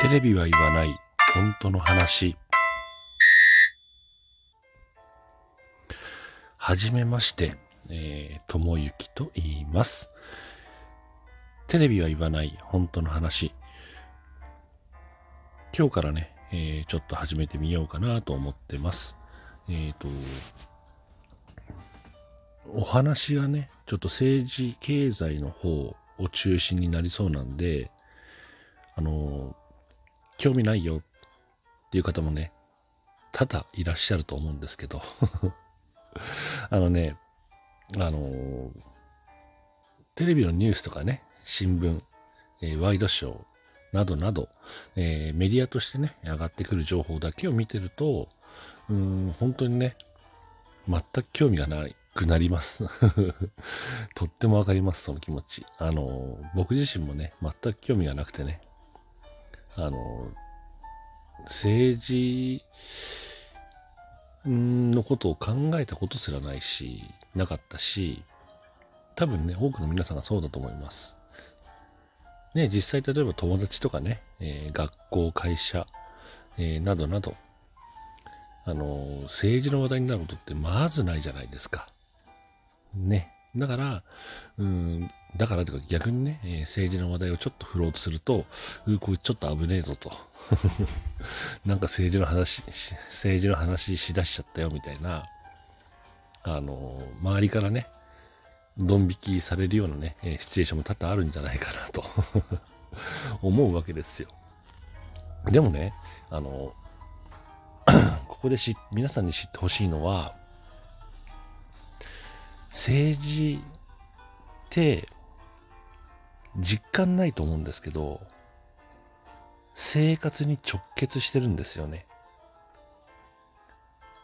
テレビは言わない本当の話。はじめまして、えー、ともゆきと言います。テレビは言わない本当の話。今日からね、えーちょっと始めてみようかなと思ってます。えっ、と、お話がね、ちょっと政治、経済の方を中心になりそうなんで、あの、興味ないよっていう方もね、多々いらっしゃると思うんですけど、あのね、あの、テレビのニュースとかね、新聞、えーワイドショーなどなど、えーメディアとしてね、上がってくる情報だけを見てると、うん、本当にね、全く興味がなくなります。とってもわかります、その気持ち。あの、僕自身もね、全く興味がなくてね、あの、政治のことを考えたことすらないし、なかったし、多分ね、多くの皆さんがそうだと思います。ね、実際例えば友達とかね、えー学校、会社、えーなどなど、あの政治の話題になることってまずないじゃないですか。ね。だから、うん、だからとか逆にね、えー政治の話題をちょっと振ろうとすると、うこれちょっと危ねえぞと。なんか政治の話、政治の話しだしちゃったよみたいな、あのー周りからね、ドン引きされるようなね、えーシチュエーションも多々あるんじゃないかなと 思うわけですよ。でもね、あの、ここでし皆さんに知ってほしいのは、政治って実感ないと思うんですけど、生活に直結してるんですよね。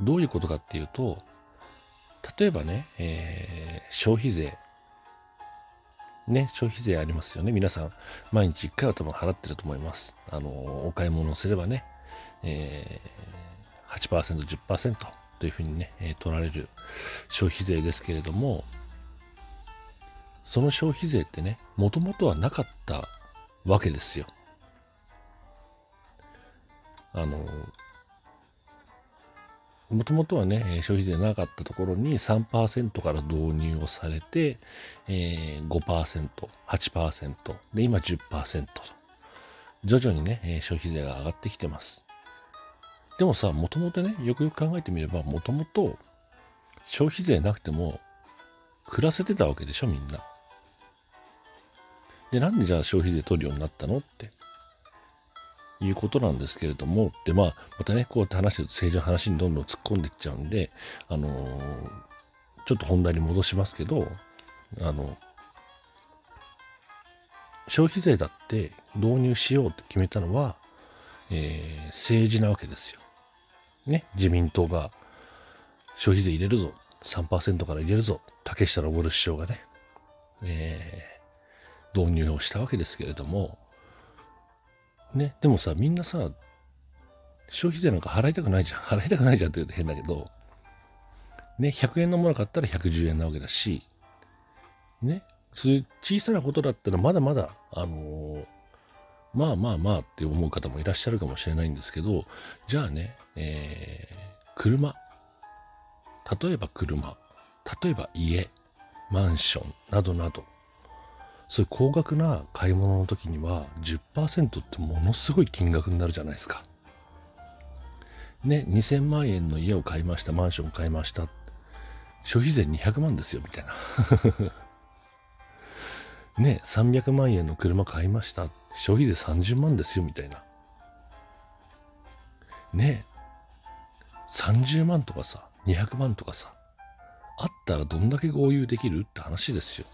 どういうことかっていうと、例えばね、えー消費税。ね、消費税ありますよね。皆さん、毎日1回は多分払ってると思います。あの、お買い物をすればね、えー、8%、10%というふうにね、え取られる消費税ですけれども、その消費税ってね、もともとはなかったわけですよ。あの、もともとはね、消費税なかったところに3%から導入をされて、えー、5%、8%、で、今10%と、徐々にね、消費税が上がってきてます。でもさ、もともとね、よくよく考えてみれば、もともと消費税なくても暮らせてたわけでしょ、みんな。で、なんでじゃあ消費税取るようになったのって。いうことなんですけれども、で、まあ、またね、こうやって話してると政治の話にどんどん突っ込んでいっちゃうんで、あのーちょっと本題に戻しますけど、あの、消費税だって導入しようって決めたのは、えー政治なわけですよ。ね、自民党が消費税入れるぞ、3%から入れるぞ、竹下登首相がね、えー導入をしたわけですけれども、ね、でもさ、みんなさ、消費税なんか払いたくないじゃん。払いたくないじゃんって言うと変だけど、ね、100円のもの買ったら110円なわけだし、ね、そういう小さなことだったらまだまだ、あのーまあまあまあって思う方もいらっしゃるかもしれないんですけど、じゃあね、えー車、例えば車、例えば家、マンションなどなど、そういう高額な買い物の時には10%ってものすごい金額になるじゃないですか。ね、2000万円の家を買いました、マンション買いました。消費税200万ですよ、みたいな。ね、300万円の車買いました。消費税30万ですよ、みたいな。ね、30万とかさ、200万とかさ、あったらどんだけ合流できるって話ですよ。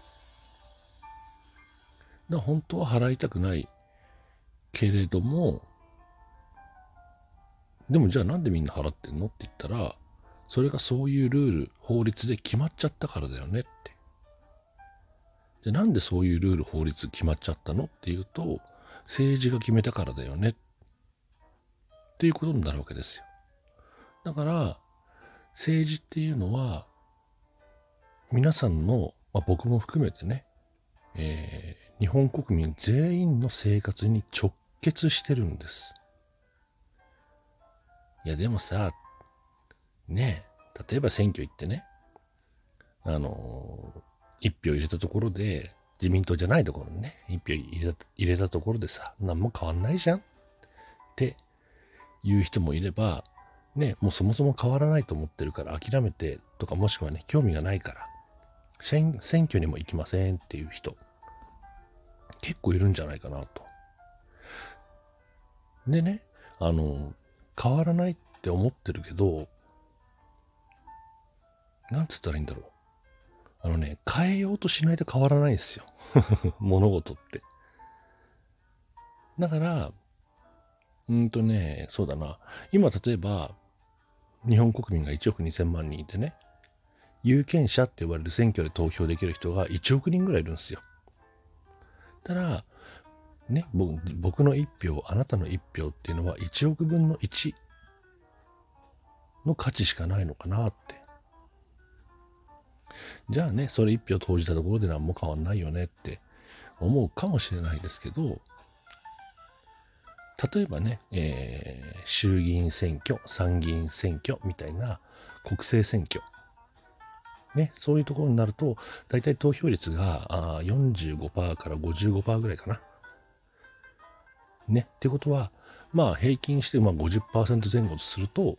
だ本当は払いたくないけれども、でもじゃあなんでみんな払ってんのって言ったら、それがそういうルール、法律で決まっちゃったからだよねって。で、なんでそういうルール、法律決まっちゃったのっていうと、政治が決めたからだよね。っていうことになるわけですよ。だから、政治っていうのは、皆さんの、まあ、僕も含めてね、えー日本国民全員の生活に直結してるんです。いや、でもさ、ね、例えば選挙行ってね、あの一票入れたところで、自民党じゃないところにね、一票入れた入れたところでさ、何も変わんないじゃんっていう人もいれば、ね、もうそもそも変わらないと思ってるから諦めてとか、もしくはね、興味がないから、選挙にも行きませんっていう人、結構いるんじゃないかなと。でね、あの、変わらないって思ってるけど、なんつったらいいんだろう。あのね、変えようとしないと変わらないんですよ。物事って。だから、うんとね、そうだな。今、例えば、日本国民が1億2000万人いてね、有権者って呼ばれる選挙で投票できる人が1億人ぐらいいるんですよ。ただ、ね、僕の1票、あなたの1票っていうのは1億分の1の価値しかないのかなって。じゃあね、それ1票投じたところで何も変わんないよねって思うかもしれないですけど、例えばね、えー、衆議院選挙、参議院選挙みたいな国政選挙、ね、そういうところになると、大体投票率があ45%から55%ぐらいかな。ね、ってことは、まあ平均してまあ50%前後とすると、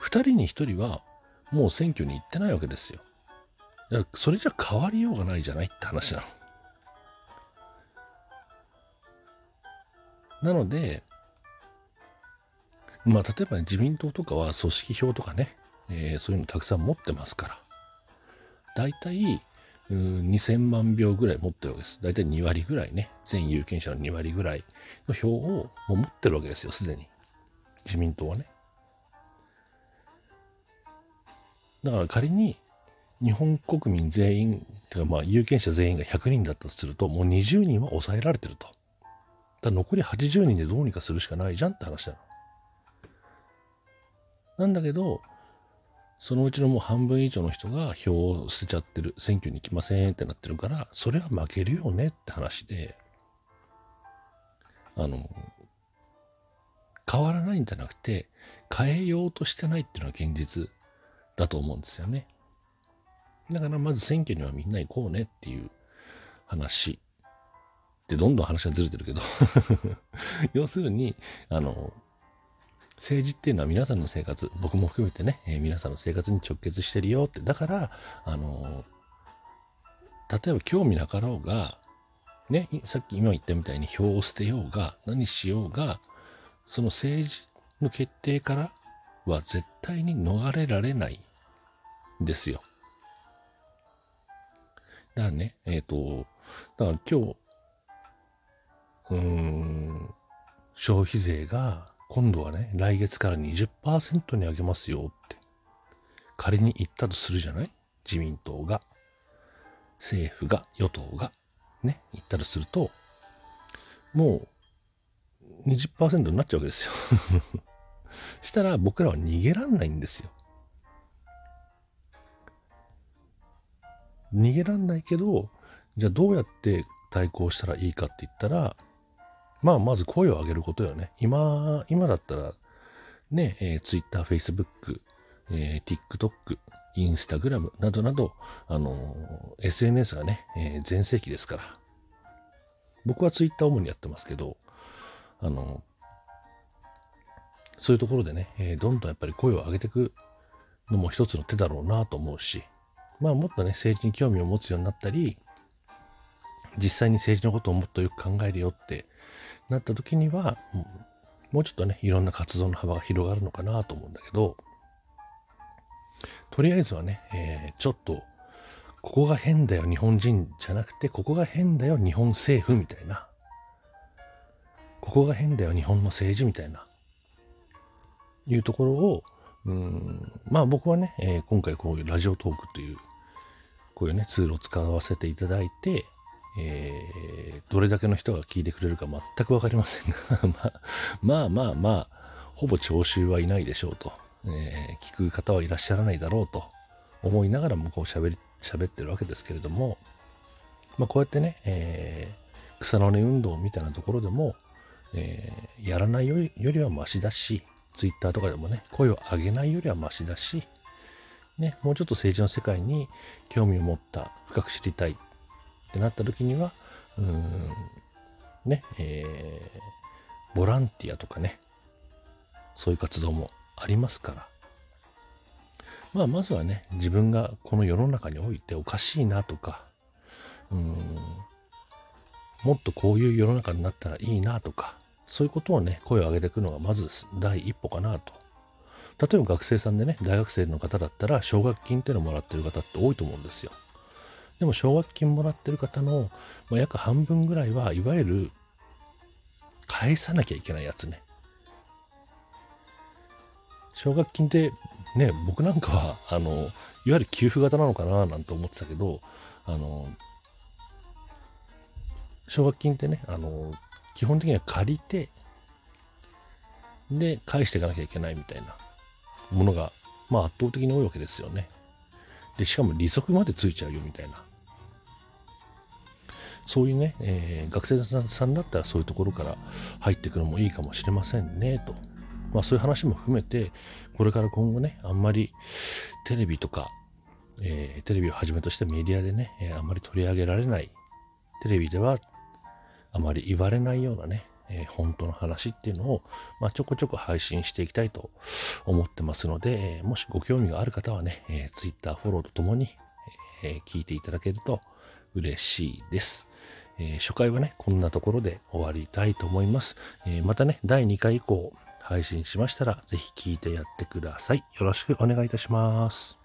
2人に1人はもう選挙に行ってないわけですよ。だからそれじゃ変わりようがないじゃないって話なの。なので、まあ、例えば、自民党とかは組織票とかね、えー、そういうのたくさん持ってますから、大体、2000万票ぐらい持ってるわけです。大体2割ぐらいね、全有権者の2割ぐらいの票をもう持ってるわけですよ、すでに。自民党はね。だから仮に日本国民全員、てかまあ有権者全員が100人だったとすると、もう20人は抑えられてると。だ残り80人でどうにかするしかないじゃんって話なの。なんだけど、そのうちのもう半分以上の人が票を捨てちゃってる、選挙に行きませんってなってるから、それは負けるよねって話で、あの、変わらないんじゃなくて、変えようとしてないっていうのが現実だと思うんですよね。だからまず選挙にはみんな行こうねっていう話。で、どんどん話がずれてるけど 要するに、あの、政治っていうのは皆さんの生活、僕も含めてね、えー、皆さんの生活に直結してるよって。だから、あの、例えば興味なかろうが、ね、さっき今言ったみたいに票を捨てようが、何しようが、その政治の決定からは絶対に逃れられないんですよ。だからね、えっ、ー、と、だから今日、うん、消費税が今度はね、来月から20%に上げますよって、仮に言ったとするじゃない？自民党が、政府が、与党が、ね、言ったとすると、もう20%になっちゃうわけですよ。したら僕らは逃げらんないんですよ。逃げらんないけど、じゃあどうやって対抗したらいいかって言ったら、まあまず声を上げることよね。今、今だったら、ね、えー、Twitter、Facebook、えー、TikTok、Instagram などなど、あのー、SNS がね、えー、全盛期ですから。僕は Twitter 主にやってますけど、あのそういうところでね、えー、どんどんやっぱり声を上げていくのも一つの手だろうなと思うし、まあもっとね、政治に興味を持つようになったり、実際に政治のことをもっとよく考えるよってなった時には、もうちょっとね、いろんな活動の幅が広がるのかなと思うんだけど、とりあえずはね、えー、ちょっと、ここが変だよ日本人じゃなくて、ここが変だよ日本政府みたいな、ここが変だよ日本の政治みたいな、いうところを、うん、まあ僕はね、えー、今回こういうラジオトークという、こういうね、ツールを使わせていただいて、えー、どれだけの人が聞いてくれるか全くわかりませんが まあ、まあまあまあ、ほぼ聴衆はいないでしょうと、えー、聞く方はいらっしゃらないだろうと。思いながらもこう喋り、喋ってるわけですけれども、まあこうやってね、えー、草の根運動みたいなところでも、えー、やらないよりよりはマシだし、ツイッターとかでもね、声を上げないよりはマシだし、ね、もうちょっと政治の世界に興味を持った、深く知りたいってなった時には、うん、ね、えー、ボランティアとかね、そういう活動もありますから、まあ、まずはね、自分がこの世の中においておかしいなとか、うん、もっとこういう世の中になったらいいなとか、そういうことをね、声を上げていくのがまず第一歩かなと。例えば学生さんでね、大学生の方だったら、奨学金っていうのをもらってる方って多いと思うんですよ。でも奨学金もらってる方の、まあ、約半分ぐらいは、いわゆる返さなきゃいけないやつね。奨学金ってね、僕なんかは、あの、いわゆる給付型なのかななんて思ってたけど、あの、奨学金ってね、あの、基本的には借りて、で、返していかなきゃいけないみたいなものが、まあ圧倒的に多いわけですよね。で、しかも利息までついちゃうよみたいな。そういうね、えー、学生さんだったらそういうところから入ってくるのもいいかもしれませんね、と。まあそういう話も含めて、これから今後ね、あんまりテレビとか、えー、テレビをはじめとしてメディアでね、えー、あんまり取り上げられない、テレビではあまり言われないようなね、えー、本当の話っていうのを、まあ、ちょこちょこ配信していきたいと思ってますので、えもしご興味がある方はね、え Twitter フォローとともに、え聞いていただけると嬉しいです。え初回はね、こんなところで終わりたいと思います。えまたね、第2回以降、配信しましたら、ぜひ聴いてやってください。よろしくお願いいたします。